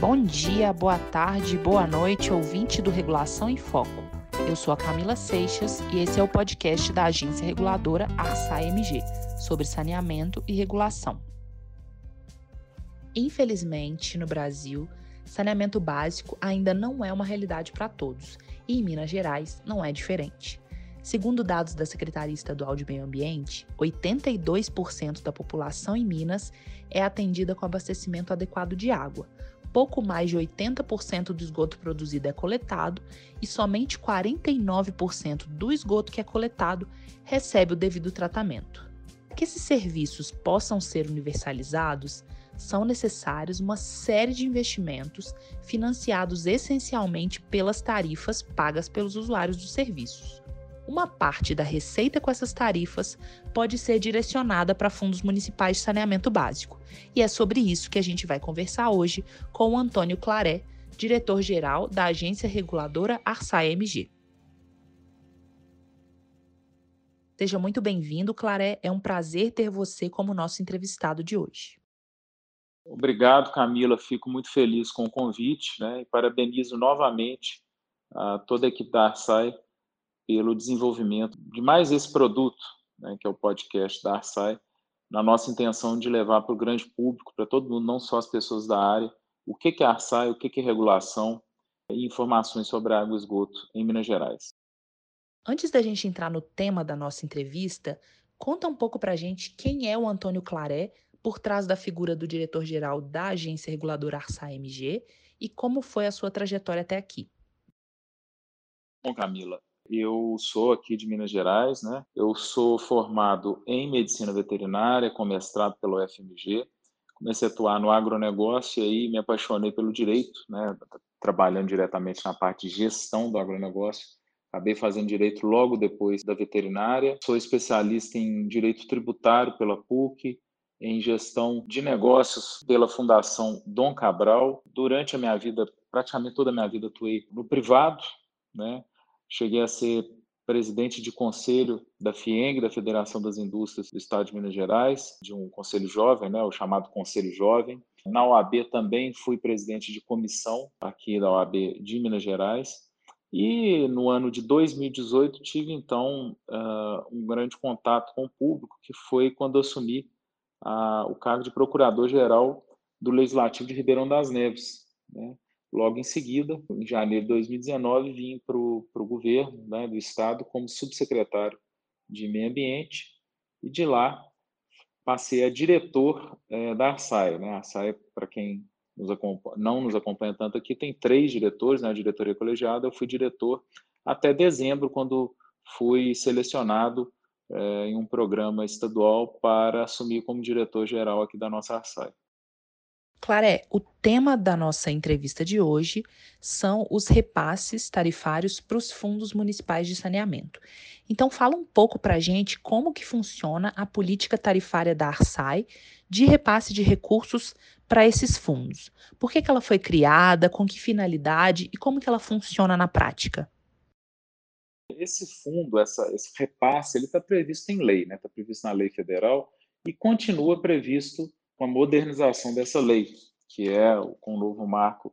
Bom dia, boa tarde, boa noite, ouvinte do Regulação em Foco. Eu sou a Camila Seixas e esse é o podcast da agência reguladora ARSA-MG sobre saneamento e regulação. Infelizmente, no Brasil, saneamento básico ainda não é uma realidade para todos e em Minas Gerais não é diferente. Segundo dados da Secretaria Estadual de Meio Ambiente, 82% da população em Minas é atendida com abastecimento adequado de água. Pouco mais de 80% do esgoto produzido é coletado e somente 49% do esgoto que é coletado recebe o devido tratamento. Para que esses serviços possam ser universalizados, são necessários uma série de investimentos financiados essencialmente pelas tarifas pagas pelos usuários dos serviços uma parte da receita com essas tarifas pode ser direcionada para fundos municipais de saneamento básico. E é sobre isso que a gente vai conversar hoje com o Antônio Claré, diretor-geral da agência reguladora Arsa-MG. Seja muito bem-vindo, Claré. É um prazer ter você como nosso entrevistado de hoje. Obrigado, Camila. Fico muito feliz com o convite né, e parabenizo novamente a toda a equipe da Arsai pelo desenvolvimento de mais esse produto, né, que é o podcast da Arsai, na nossa intenção de levar para o grande público, para todo mundo, não só as pessoas da área, o que é Arsai, o que é regulação e informações sobre água e esgoto em Minas Gerais. Antes da gente entrar no tema da nossa entrevista, conta um pouco para a gente quem é o Antônio Claré por trás da figura do diretor-geral da agência reguladora Arsai-MG e como foi a sua trajetória até aqui. Bom, Camila, eu sou aqui de Minas Gerais, né? Eu sou formado em medicina veterinária, com mestrado pelo FMG. Comecei a atuar no agronegócio e aí me apaixonei pelo direito, né? Trabalhando diretamente na parte de gestão do agronegócio. Acabei fazendo direito logo depois da veterinária. Sou especialista em direito tributário pela PUC, em gestão de negócios pela Fundação Dom Cabral. Durante a minha vida, praticamente toda a minha vida, atuei no privado, né? Cheguei a ser presidente de conselho da FIENG, da Federação das Indústrias do Estado de Minas Gerais, de um conselho jovem, né, o chamado Conselho Jovem. Na OAB também fui presidente de comissão aqui da OAB de Minas Gerais. E no ano de 2018 tive então uh, um grande contato com o público, que foi quando assumi uh, o cargo de procurador-geral do Legislativo de Ribeirão das Neves. Né? Logo em seguida, em janeiro de 2019, vim para o governo né, do estado como subsecretário de Meio Ambiente e de lá passei a diretor é, da Arsaia. Né? A Arsaia, para quem nos não nos acompanha tanto aqui, tem três diretores, né? a diretoria colegiada. Eu fui diretor até dezembro, quando fui selecionado é, em um programa estadual para assumir como diretor-geral aqui da nossa Arsaia. Claré, o tema da nossa entrevista de hoje são os repasses tarifários para os fundos municipais de saneamento. Então, fala um pouco para a gente como que funciona a política tarifária da Arsai de repasse de recursos para esses fundos. Por que, que ela foi criada, com que finalidade e como que ela funciona na prática? Esse fundo, essa, esse repasse, ele está previsto em lei, está né? Tá previsto na lei federal e continua previsto com a modernização dessa lei, que é com o novo marco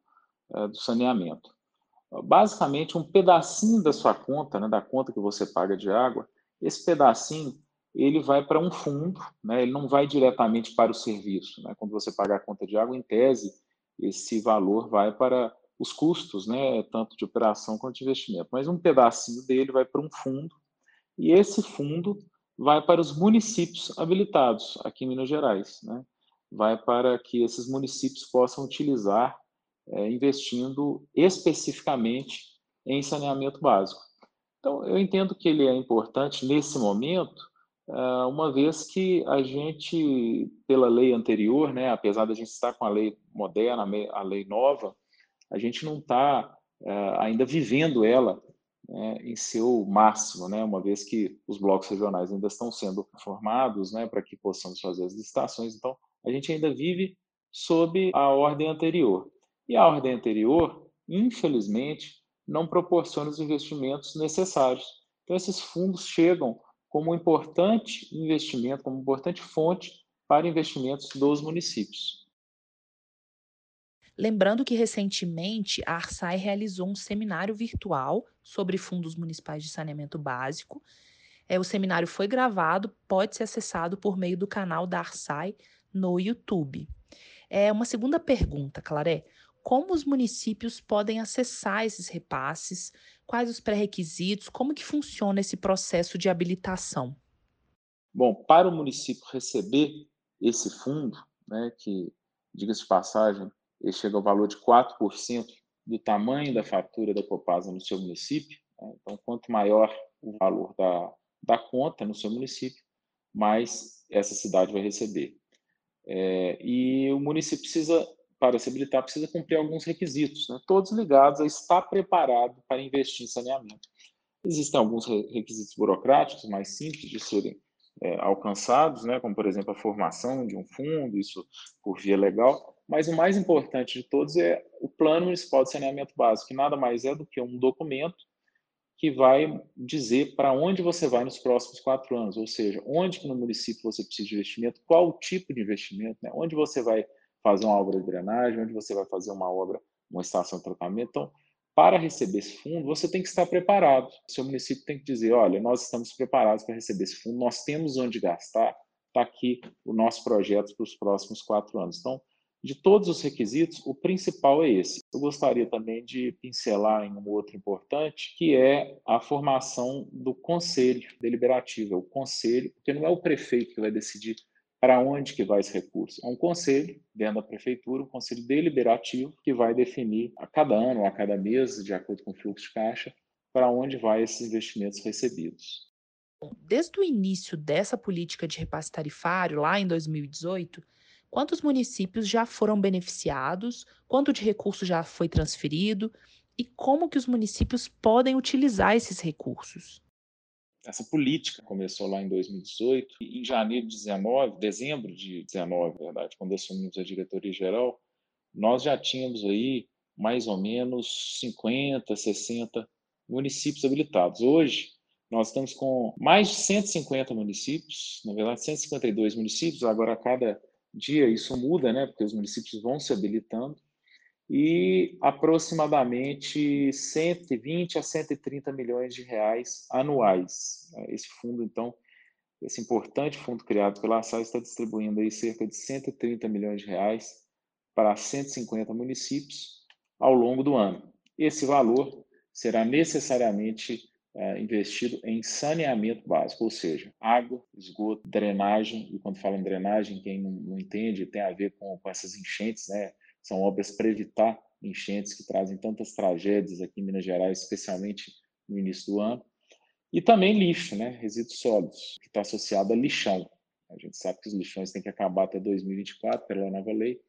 é, do saneamento. Basicamente, um pedacinho da sua conta, né, da conta que você paga de água, esse pedacinho ele vai para um fundo, né, ele não vai diretamente para o serviço. Né? Quando você paga a conta de água, em tese, esse valor vai para os custos, né, tanto de operação quanto de investimento. Mas um pedacinho dele vai para um fundo, e esse fundo vai para os municípios habilitados aqui em Minas Gerais. Né? Vai para que esses municípios possam utilizar, é, investindo especificamente em saneamento básico. Então, eu entendo que ele é importante nesse momento, uh, uma vez que a gente, pela lei anterior, né, apesar de a gente estar com a lei moderna, a lei nova, a gente não está uh, ainda vivendo ela né, em seu máximo, né, uma vez que os blocos regionais ainda estão sendo formados né, para que possamos fazer as licitações. Então, a gente ainda vive sob a ordem anterior. E a ordem anterior, infelizmente, não proporciona os investimentos necessários. Então, esses fundos chegam como um importante investimento, como importante fonte para investimentos dos municípios. Lembrando que recentemente a Arsai realizou um seminário virtual sobre fundos municipais de saneamento básico. É, o seminário foi gravado, pode ser acessado por meio do canal da Arsai no YouTube. É uma segunda pergunta, Claré. Como os municípios podem acessar esses repasses? Quais os pré-requisitos? Como que funciona esse processo de habilitação? Bom, para o município receber esse fundo, né, que, diga-se de passagem, ele chega ao valor de 4% do tamanho da fatura da Copasa no seu município. Né? Então, quanto maior o valor da, da conta no seu município, mais essa cidade vai receber. É, e o município precisa, para se habilitar, precisa cumprir alguns requisitos, né? todos ligados a estar preparado para investir em saneamento. Existem alguns requisitos burocráticos mais simples de serem é, alcançados, né? como, por exemplo, a formação de um fundo, isso por via legal, mas o mais importante de todos é o Plano Municipal de Saneamento Básico, que nada mais é do que um documento que vai dizer para onde você vai nos próximos quatro anos, ou seja, onde no município você precisa de investimento, qual o tipo de investimento, né? onde você vai fazer uma obra de drenagem, onde você vai fazer uma obra, uma estação de tratamento. Então, para receber esse fundo, você tem que estar preparado. O seu município tem que dizer, olha, nós estamos preparados para receber esse fundo, nós temos onde gastar, está aqui o nosso projeto para os próximos quatro anos. Então, de todos os requisitos, o principal é esse. Eu gostaria também de pincelar em um outro importante, que é a formação do conselho deliberativo, é o conselho, porque não é o prefeito que vai decidir para onde que vai esse recurso. É um conselho dentro da prefeitura, um conselho deliberativo que vai definir a cada ano a cada mês, de acordo com o fluxo de caixa, para onde vai esses investimentos recebidos. Desde o início dessa política de repasse tarifário, lá em 2018, Quantos municípios já foram beneficiados? Quanto de recurso já foi transferido? E como que os municípios podem utilizar esses recursos? Essa política começou lá em 2018 e em janeiro de 19, dezembro de 19, verdade, quando assumimos a diretoria geral, nós já tínhamos aí mais ou menos 50, 60 municípios habilitados. Hoje, nós estamos com mais de 150 municípios, na verdade, 152 municípios, agora a cada dia isso muda, né, porque os municípios vão se habilitando, e aproximadamente 120 a 130 milhões de reais anuais. Esse fundo, então, esse importante fundo criado pela SAI está distribuindo aí cerca de 130 milhões de reais para 150 municípios ao longo do ano. Esse valor será necessariamente é, investido em saneamento básico, ou seja, água, esgoto, drenagem, e quando fala em drenagem, quem não, não entende, tem a ver com, com essas enchentes, né? São obras para evitar enchentes que trazem tantas tragédias aqui em Minas Gerais, especialmente no início do ano. E também lixo, né? resíduos sólidos, que está associado a lixão. A gente sabe que os lixões têm que acabar até 2024 pela nova lei.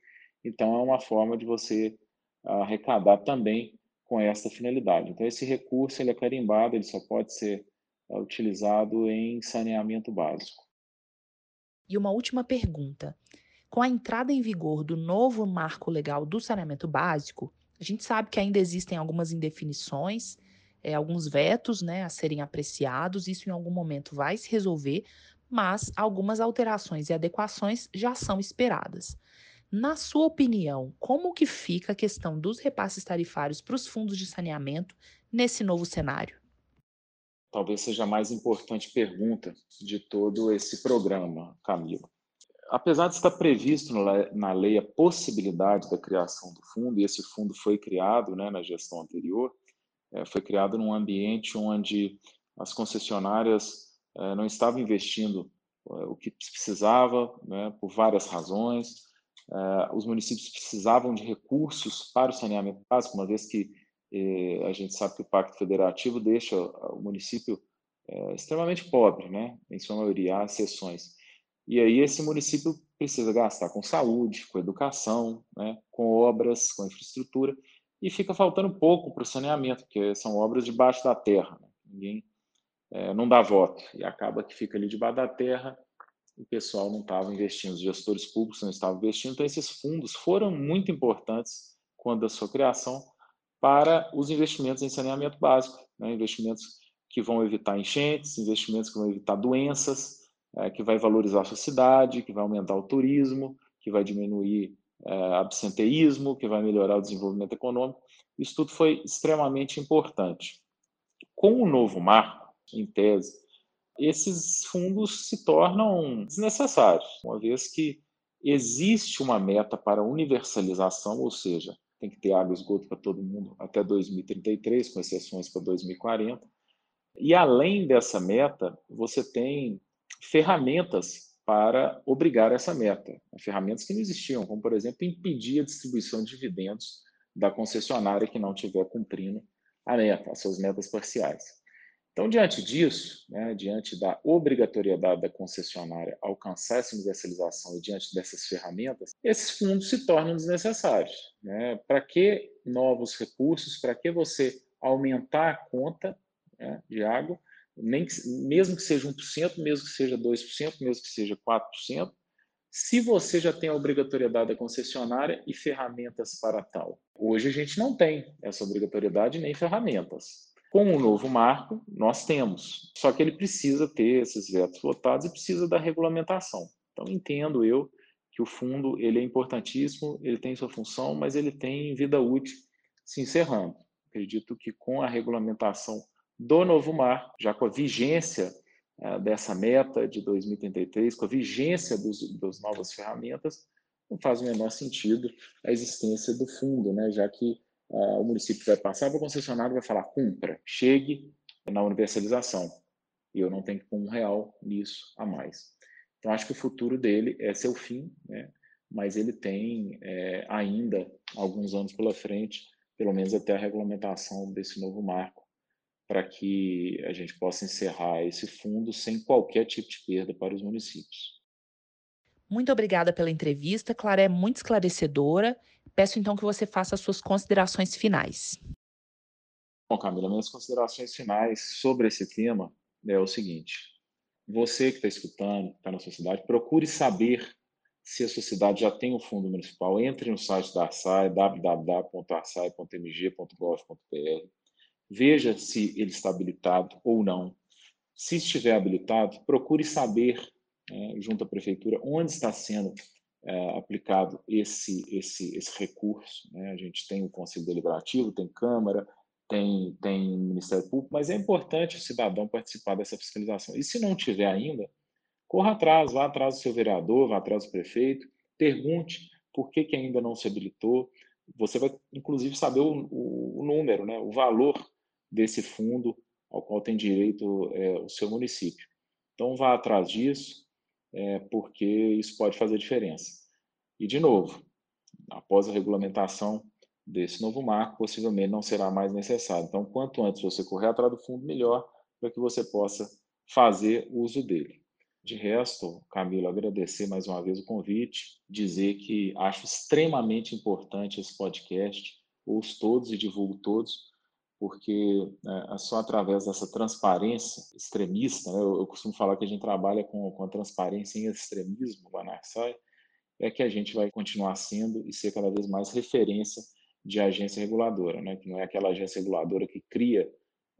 Então, é uma forma de você arrecadar também com essa finalidade. Então, esse recurso ele é carimbado, ele só pode ser uh, utilizado em saneamento básico. E uma última pergunta. Com a entrada em vigor do novo marco legal do saneamento básico, a gente sabe que ainda existem algumas indefinições, é, alguns vetos né, a serem apreciados, isso em algum momento vai se resolver, mas algumas alterações e adequações já são esperadas. Na sua opinião, como que fica a questão dos repasses tarifários para os fundos de saneamento nesse novo cenário? Talvez seja a mais importante pergunta de todo esse programa, Camila. Apesar de estar previsto na lei a possibilidade da criação do fundo, e esse fundo foi criado né, na gestão anterior, é, foi criado num ambiente onde as concessionárias é, não estavam investindo é, o que precisava, né, por várias razões, os municípios precisavam de recursos para o saneamento básico, uma vez que eh, a gente sabe que o Pacto Federativo deixa o município eh, extremamente pobre, né? em sua maioria, há exceções. E aí esse município precisa gastar com saúde, com educação, né? com obras, com infraestrutura, e fica faltando pouco para o saneamento, porque são obras debaixo da terra. Né? Ninguém eh, não dá voto, e acaba que fica ali debaixo da terra, o pessoal não estava investindo, os gestores públicos não estavam investindo. Então, esses fundos foram muito importantes quando a sua criação para os investimentos em saneamento básico, né? investimentos que vão evitar enchentes, investimentos que vão evitar doenças, é, que vai valorizar a sua cidade, que vai aumentar o turismo, que vai diminuir é, absenteísmo, que vai melhorar o desenvolvimento econômico. Isso tudo foi extremamente importante. Com o novo marco, em tese, esses fundos se tornam desnecessários, uma vez que existe uma meta para universalização, ou seja, tem que ter água e esgoto para todo mundo até 2033, com exceções para 2040. E além dessa meta, você tem ferramentas para obrigar essa meta, ferramentas que não existiam, como por exemplo impedir a distribuição de dividendos da concessionária que não estiver cumprindo a meta, as suas metas parciais. Então, diante disso, né, diante da obrigatoriedade da concessionária alcançar essa universalização e diante dessas ferramentas, esses fundos se tornam desnecessários. Né? Para que novos recursos? Para que você aumentar a conta né, de água, nem que, mesmo que seja 1%, mesmo que seja 2%, mesmo que seja 4%, se você já tem a obrigatoriedade da concessionária e ferramentas para tal. Hoje a gente não tem essa obrigatoriedade nem ferramentas. Com o novo marco, nós temos, só que ele precisa ter esses vetos votados e precisa da regulamentação. Então, entendo eu que o fundo ele é importantíssimo, ele tem sua função, mas ele tem vida útil se encerrando. Acredito que com a regulamentação do novo marco, já com a vigência uh, dessa meta de 2033, com a vigência dos, das novas ferramentas, não faz o menor sentido a existência do fundo, né? já que o município vai passar para o concessionário vai falar, cumpra, chegue na universalização. E eu não tenho que pôr um real nisso a mais. Então, acho que o futuro dele é seu fim, né? mas ele tem é, ainda alguns anos pela frente, pelo menos até a regulamentação desse novo marco, para que a gente possa encerrar esse fundo sem qualquer tipo de perda para os municípios. Muito obrigada pela entrevista, Clara, é muito esclarecedora. Peço então que você faça as suas considerações finais. Bom, Camila, minhas considerações finais sobre esse tema é o seguinte: você que está escutando, está na sociedade, procure saber se a sociedade já tem um fundo municipal. Entre no site da Arsai, www.arsai.mg.gov.br. Veja se ele está habilitado ou não. Se estiver habilitado, procure saber é, junto à prefeitura, onde está sendo é, aplicado esse, esse, esse recurso. Né? A gente tem o Conselho Deliberativo, tem Câmara, tem, tem Ministério Público, mas é importante o cidadão participar dessa fiscalização. E se não tiver ainda, corra atrás, vá atrás do seu vereador, vá atrás do prefeito, pergunte por que, que ainda não se habilitou. Você vai, inclusive, saber o, o, o número, né? o valor desse fundo ao qual tem direito é, o seu município. Então, vá atrás disso, é, porque isso pode fazer diferença. E, de novo, após a regulamentação desse novo marco, possivelmente não será mais necessário. Então, quanto antes você correr atrás do fundo, melhor para que você possa fazer uso dele. De resto, Camilo, agradecer mais uma vez o convite, dizer que acho extremamente importante esse podcast, ouço todos e divulgo todos, porque né, é só através dessa transparência extremista, né, eu, eu, costumo falar que a gente trabalha com, com a transparência em extremismo lá na Arsai, é que a gente vai continuar sendo e ser cada vez mais referência de agência reguladora, né, que não é aquela agência reguladora que cria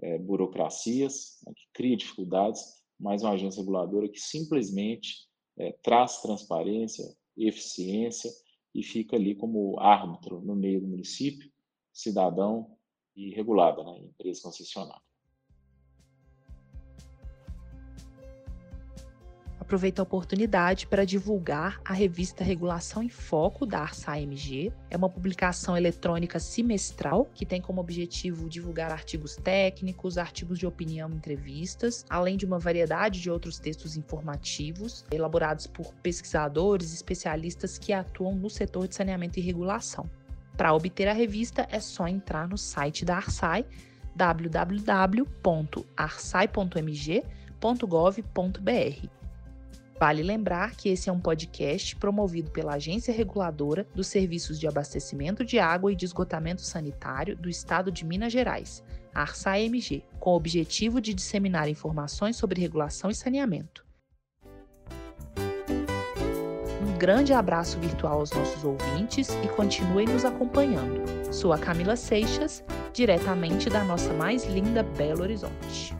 é, burocracias, né, que cria dificuldades, mas uma agência reguladora que simplesmente é, traz transparência, eficiência e fica ali como árbitro no meio do município, cidadão e regulada, né, empresa concessionária. Aproveito a oportunidade para divulgar a revista Regulação em Foco da Arsa-AMG. É uma publicação eletrônica semestral que tem como objetivo divulgar artigos técnicos, artigos de opinião, entrevistas, além de uma variedade de outros textos informativos elaborados por pesquisadores e especialistas que atuam no setor de saneamento e regulação. Para obter a revista é só entrar no site da Arsai www.arsai.mg.gov.br. Vale lembrar que esse é um podcast promovido pela Agência Reguladora dos Serviços de Abastecimento de Água e de Esgotamento Sanitário do Estado de Minas Gerais, a ARSAI-MG, com o objetivo de disseminar informações sobre regulação e saneamento. Grande abraço virtual aos nossos ouvintes e continuem nos acompanhando. Sou a Camila Seixas, diretamente da nossa mais linda Belo Horizonte.